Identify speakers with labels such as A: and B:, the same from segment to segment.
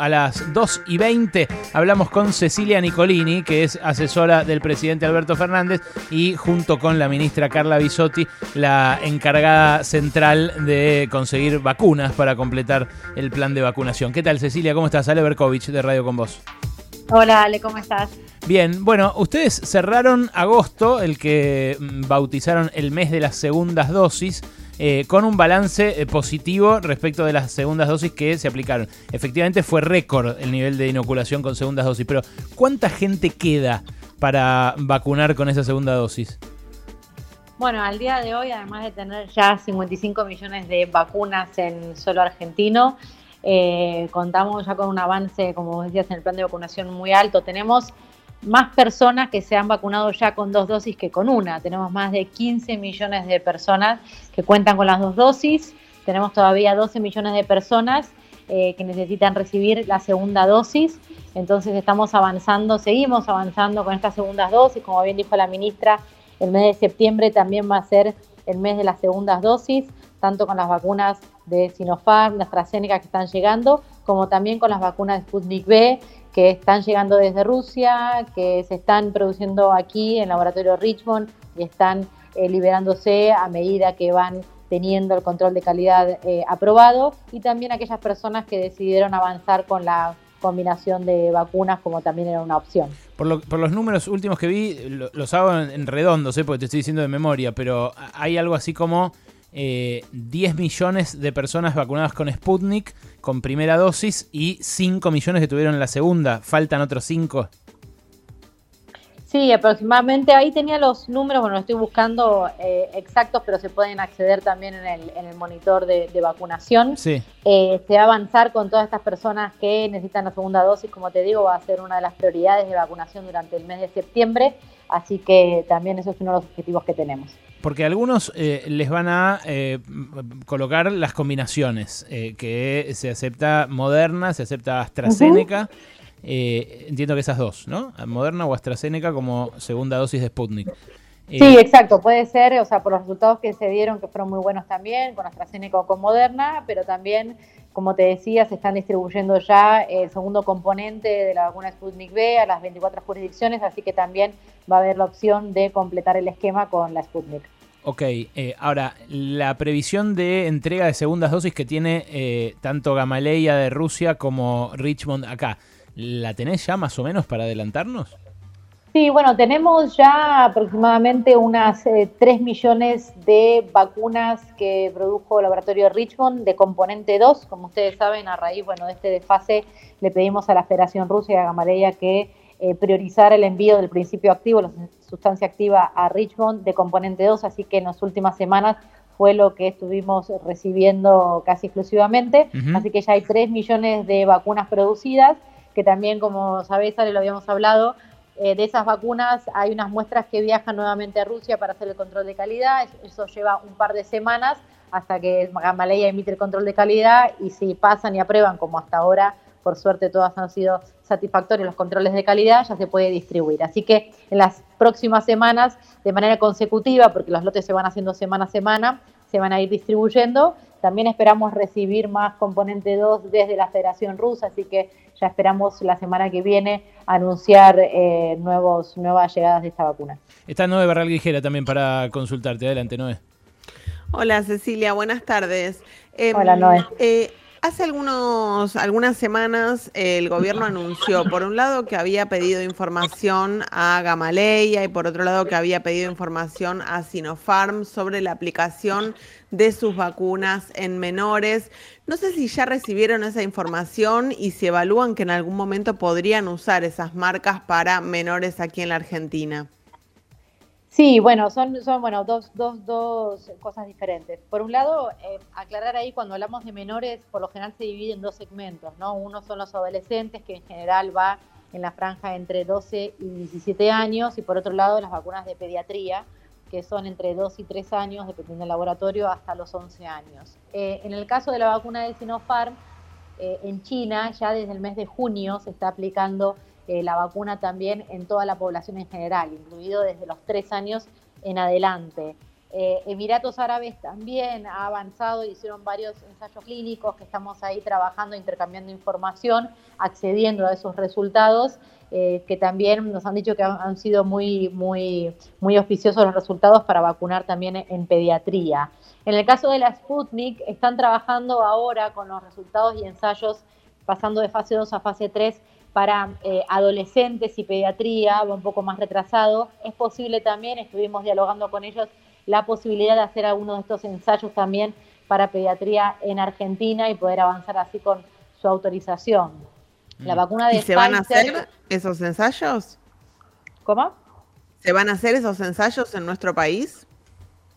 A: A las 2 y 20 hablamos con Cecilia Nicolini, que es asesora del presidente Alberto Fernández y junto con la ministra Carla Bisotti, la encargada central de conseguir vacunas para completar el plan de vacunación. ¿Qué tal Cecilia? ¿Cómo estás? Ale Berkovich de Radio con Vos.
B: Hola Ale, ¿cómo estás?
A: Bien, bueno, ustedes cerraron agosto, el que mm, bautizaron el mes de las segundas dosis. Eh, con un balance eh, positivo respecto de las segundas dosis que se aplicaron. Efectivamente fue récord el nivel de inoculación con segundas dosis, pero ¿cuánta gente queda para vacunar con esa segunda dosis?
B: Bueno, al día de hoy, además de tener ya 55 millones de vacunas en solo argentino, eh, contamos ya con un avance, como decías, en el plan de vacunación muy alto. Tenemos más personas que se han vacunado ya con dos dosis que con una. Tenemos más de 15 millones de personas que cuentan con las dos dosis. Tenemos todavía 12 millones de personas eh, que necesitan recibir la segunda dosis. Entonces estamos avanzando, seguimos avanzando con estas segundas dosis. Como bien dijo la ministra, el mes de septiembre también va a ser el mes de las segundas dosis, tanto con las vacunas de Sinopharm, de AstraZeneca que están llegando, como también con las vacunas de Sputnik B que están llegando desde Rusia, que se están produciendo aquí en el laboratorio Richmond y están eh, liberándose a medida que van teniendo el control de calidad eh, aprobado y también aquellas personas que decidieron avanzar con la combinación de vacunas como también era una opción.
A: Por, los números últimos que vi, los hago en, redondo, sé porque te estoy diciendo de memoria, pero hay algo así como 10 eh, millones de personas vacunadas con Sputnik con primera dosis y 5 millones que tuvieron la segunda. Faltan otros 5.
B: Sí, aproximadamente ahí tenía los números, bueno, estoy buscando eh, exactos, pero se pueden acceder también en el, en el monitor de, vacunación.
A: Sí.
B: Eh, se va a avanzar con todas estas personas que necesitan la segunda dosis, como te digo, va a ser una de las prioridades de vacunación durante el mes de septiembre, así que también eso es uno de los objetivos que tenemos.
A: Porque algunos eh, les van a eh, colocar las combinaciones, eh, que se acepta Moderna, se acepta AstraZeneca. Entiendo que esas dos, ¿no? Moderna o AstraZeneca como segunda dosis de Sputnik.
B: sí, exacto, puede ser, o sea, por los resultados que se dieron, que fueron muy buenos también, con AstraZeneca o con Moderna, pero también, como te decía, se están distribuyendo ya el segundo componente de la vacuna Sputnik B a las 24 jurisdicciones, así que también va a haber la opción de completar el esquema con la Sputnik.
A: Ok, eh, ahora, la previsión de entrega de segundas dosis que tiene eh, tanto Gamaleya de Rusia como Richmond acá, ¿la tenés ya más o menos para adelantarnos?
B: Sí, bueno, tenemos ya aproximadamente unas 3 eh, millones de vacunas que produjo el laboratorio Richmond de componente 2. Como ustedes saben, a raíz bueno, de este desfase le pedimos a la Federación Rusa y a Gamaleya que eh, priorizar el envío del principio activo, la sustancia activa a Richmond de componente 2, así que en las últimas semanas fue lo que estuvimos recibiendo casi exclusivamente, así que ya hay 3 millones de vacunas producidas, que también, como sabés, Ale, lo habíamos hablado, eh, de esas vacunas hay unas muestras que viajan nuevamente a Rusia para hacer el control de calidad, eso, lleva un par de semanas hasta que Gamaleya emite el control de calidad y si pasan y aprueban como hasta ahora por suerte todas han sido satisfactorias los controles de calidad, ya se puede distribuir. Así que en las próximas semanas, de manera consecutiva, porque los lotes se van haciendo semana a semana, se van a ir distribuyendo. También esperamos recibir más componente 2 desde la Federación Rusa, así que ya esperamos la semana que viene anunciar eh, nuevos, nuevas llegadas de esta vacuna.
A: Está Noé Barral Guijera también para consultarte. Adelante, Noé.
C: Hola Cecilia, buenas tardes.
B: Hola Noé.
C: Eh, Hace algunos, algunas semanas el gobierno anunció, por un lado, que había pedido información a Gamaleya y por otro lado que había pedido información a Sinopharm sobre la aplicación de sus vacunas en menores. No sé si ya recibieron esa información y si evalúan que en algún momento podrían usar esas marcas para menores aquí en la Argentina.
B: Sí, bueno, son, son bueno, dos, dos, dos cosas diferentes. Por un lado, eh, aclarar ahí, cuando hablamos de menores, por lo general se divide en dos segmentos, ¿no? Uno son los adolescentes, que en general va en la franja entre 12 y 17 años, y por otro lado, las vacunas de pediatría, que son entre 2 y 3 años, dependiendo del laboratorio, hasta los 11 años. Eh, en el caso de la vacuna de Sinopharm, eh, en China, ya desde el mes de junio se está aplicando eh, la vacuna también en toda la población en general, incluido desde los tres años en adelante. Eh, Emiratos Árabes también ha avanzado, hicieron varios ensayos clínicos que estamos ahí trabajando, intercambiando información, accediendo a esos resultados, eh, que también nos han dicho que han, sido muy, muy, muy auspiciosos los resultados para vacunar también en pediatría. En el caso de la Sputnik, están trabajando ahora con los resultados y ensayos pasando de fase 2 a fase 3 para eh, adolescentes y pediatría, un poco más retrasado. Es posible también, estuvimos dialogando con ellos, la posibilidad de hacer algunos de estos ensayos también para pediatría en Argentina y poder avanzar así con su autorización.
C: La mm. vacuna de ¿Y se van a hacer esos ensayos?
B: ¿Cómo?
C: ¿Se van a hacer esos ensayos en nuestro país?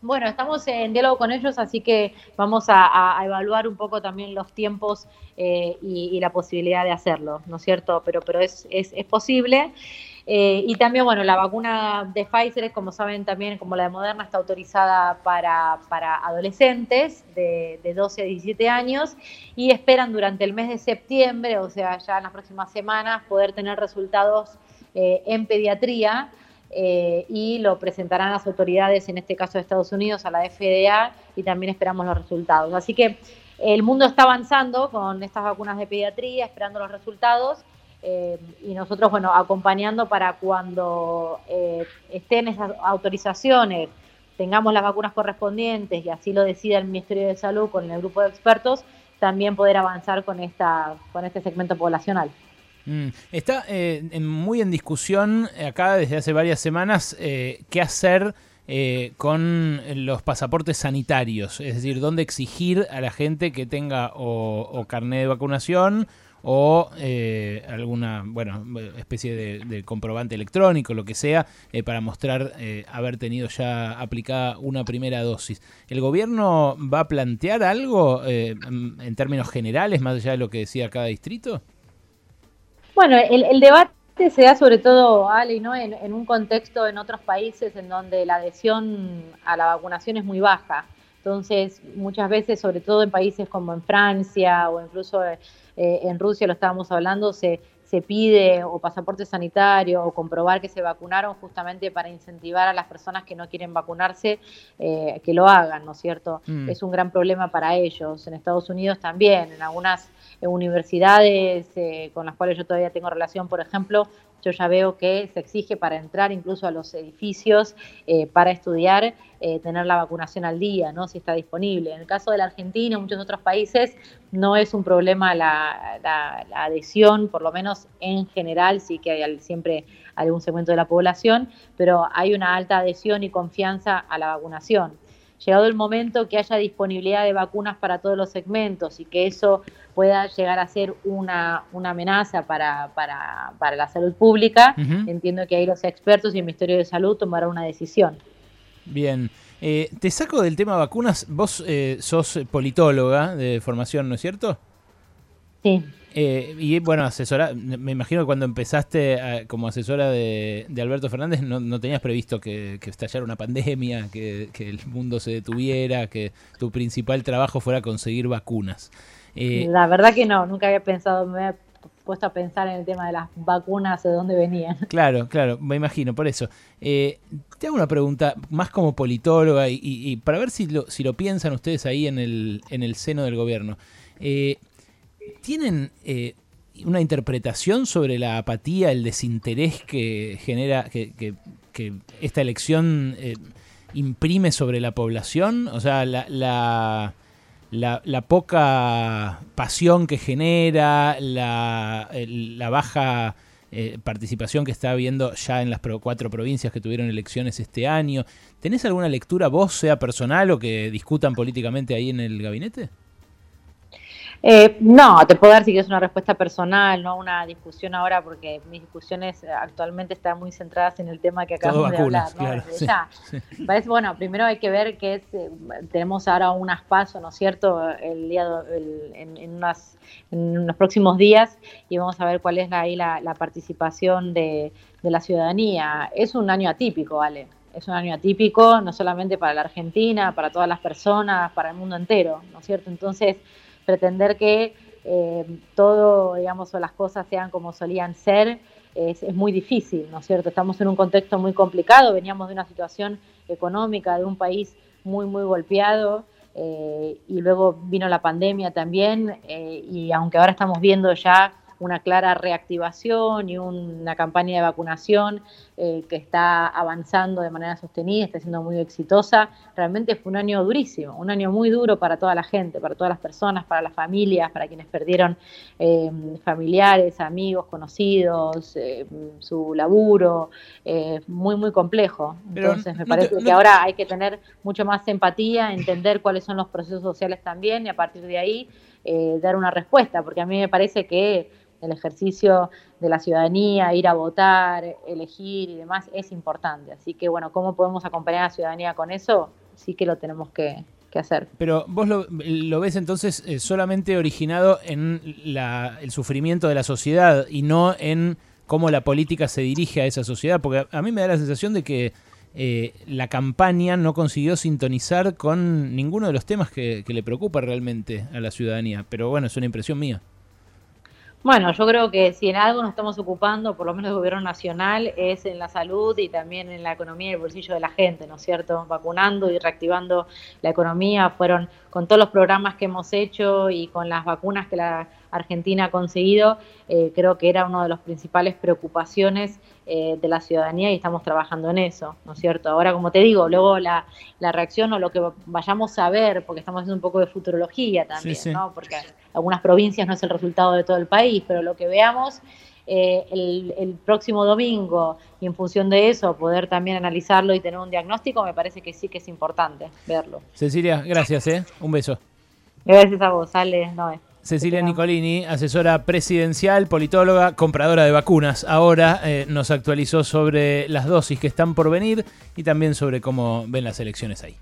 B: Bueno, estamos en diálogo con ellos, así que vamos a, evaluar un poco también los tiempos eh, y, la posibilidad de hacerlo, ¿no es cierto? Pero, pero es, es, posible. Eh, y también, bueno, la vacuna de Pfizer, como saben también, como la de Moderna, está autorizada para, adolescentes de, 12 a 17 años y esperan durante el mes de septiembre, o sea, ya en las próximas semanas, poder tener resultados eh, en pediatría eh, y lo presentarán las autoridades, en este caso de Estados Unidos, a la FDA y también esperamos los resultados. Así que el mundo está avanzando con estas vacunas de pediatría, esperando los resultados eh, y nosotros, bueno, acompañando para cuando eh, estén esas autorizaciones, tengamos las vacunas correspondientes y así lo decida el Ministerio de Salud con el grupo de expertos, también poder avanzar con, esta, con este segmento poblacional.
A: Mm. Está eh, muy en discusión acá desde hace varias semanas eh, qué hacer eh, con los pasaportes sanitarios, es decir, dónde exigir a la gente que tenga o, carnet de vacunación o alguna bueno especie de, comprobante electrónico, lo que sea, para mostrar haber tenido ya aplicada una primera dosis. ¿El gobierno va a plantear algo en términos generales, más allá de lo que decía cada distrito?
B: Bueno, el, debate se da sobre todo, Ale, ¿no? En, un contexto en otros países en donde la adhesión a la vacunación es muy baja. Entonces, muchas veces, sobre todo en países como en Francia o incluso eh, en Rusia, lo estábamos hablando, se, se pide o pasaporte sanitario o comprobar que se vacunaron justamente para incentivar a las personas que no quieren vacunarse eh, que lo hagan, ¿no es cierto? Mm. Es un gran problema para ellos. En Estados Unidos también, en algunas universidades eh, con las cuales yo todavía tengo relación, por ejemplo, yo ya veo que se exige para entrar incluso a los edificios eh, para estudiar eh, tener la vacunación al día, ¿no? si está disponible. En el caso de la Argentina y muchos otros países no es un problema la, adhesión, por lo menos en general, sí que hay siempre algún segmento de la población, pero hay una alta adhesión y confianza a la vacunación llegado el momento que haya disponibilidad de vacunas para todos los segmentos y que eso pueda llegar a ser una, amenaza para, para, la salud pública, entiendo que ahí los expertos y el Ministerio de Salud tomarán una decisión.
A: Bien. Eh, te saco del tema vacunas. Vos eh, sos politóloga de formación, ¿no es cierto?
B: Sí.
A: Eh, y bueno, asesora, me imagino que cuando empezaste como asesora de, Alberto Fernández no, tenías previsto que, estallara una pandemia, que, el mundo se detuviera, que tu principal trabajo fuera conseguir vacunas.
B: Eh, La verdad que no, nunca había pensado, me había puesto a pensar en el tema de las vacunas, de dónde venían.
A: Claro, claro, me imagino, por eso. Eh, te hago una pregunta más como politóloga y, para ver si lo, si lo piensan ustedes ahí en el, en el seno del gobierno. Eh, ¿Tienen eh, una interpretación sobre la apatía, el desinterés que genera, que, esta elección eh, imprime sobre la población? O sea, la, la, poca pasión que genera, la, baja eh, participación que está habiendo ya en las cuatro provincias que tuvieron elecciones este año. ¿Tenés alguna lectura vos, sea personal o que discutan políticamente ahí en el gabinete?
B: Eh, no, te puedo dar si es una respuesta personal, no una discusión ahora, porque mis discusiones actualmente están muy centradas en el tema que acabamos de hablar. Parece, bueno, primero hay que ver que eh, tenemos ahora unas pasos, ¿no es cierto?, el día en, unas, en los próximos días y vamos a ver cuál es ahí la, participación de, de la ciudadanía. Es un año atípico, ¿vale? Es un año atípico, no solamente para la Argentina, para todas las personas, para el mundo entero, ¿no es cierto? Entonces, pretender que todo, digamos, o las cosas sean como solían ser, es, es, muy difícil, ¿no es cierto? Estamos en un contexto muy complicado, veníamos de una situación económica de un país muy, muy golpeado. y luego vino la pandemia también, y aunque ahora estamos viendo ya una clara reactivación y una campaña de vacunación eh, que está avanzando de manera sostenida, está siendo muy exitosa. Realmente fue un año durísimo, un año muy duro para toda la gente, para todas las personas, para las familias, para quienes perdieron eh, familiares, amigos, conocidos, eh, su laburo, muy, muy complejo. Entonces me parece que ahora hay que tener mucho más empatía, entender cuáles son los procesos sociales también y a partir de ahí dar una respuesta, porque a mí me parece que el ejercicio de la ciudadanía, ir a votar, elegir y demás es importante. Así que bueno, ¿cómo podemos acompañar a la ciudadanía con eso? Sí que lo tenemos que, hacer.
A: Pero vos lo, ves entonces eh, solamente originado en el sufrimiento de la sociedad y no en cómo la política se dirige a esa sociedad, porque a, mí me da la sensación de que eh, la campaña no consiguió sintonizar con ninguno de los temas que le preocupa realmente a la ciudadanía. Pero bueno, es una impresión mía.
B: Bueno, yo creo que si en algo nos estamos ocupando, por lo menos el gobierno nacional, es en la salud y también en la economía y el bolsillo de la gente, ¿no es cierto? Vacunando y reactivando la economía fueron con todos los programas que hemos hecho y con las vacunas que la Argentina ha conseguido, eh, creo que era una de las principales preocupaciones eh, de la ciudadanía y estamos trabajando en eso, ¿no es cierto? Ahora, como te digo, luego la, reacción o lo que vayamos a ver, porque estamos haciendo un poco de futurología también, ¿no? Porque algunas provincias no es el resultado de todo el país, pero lo que veamos eh, el, el, próximo domingo y en función de eso poder también analizarlo y tener un diagnóstico, me parece que sí que es importante verlo.
A: Cecilia, gracias, ¿eh? Un beso.
B: Gracias a vos, Ale, Noé.
A: Cecilia Nicolini, asesora presidencial, politóloga, compradora de vacunas. Ahora eh, nos actualizó sobre las dosis que están por venir y también sobre cómo ven las elecciones ahí.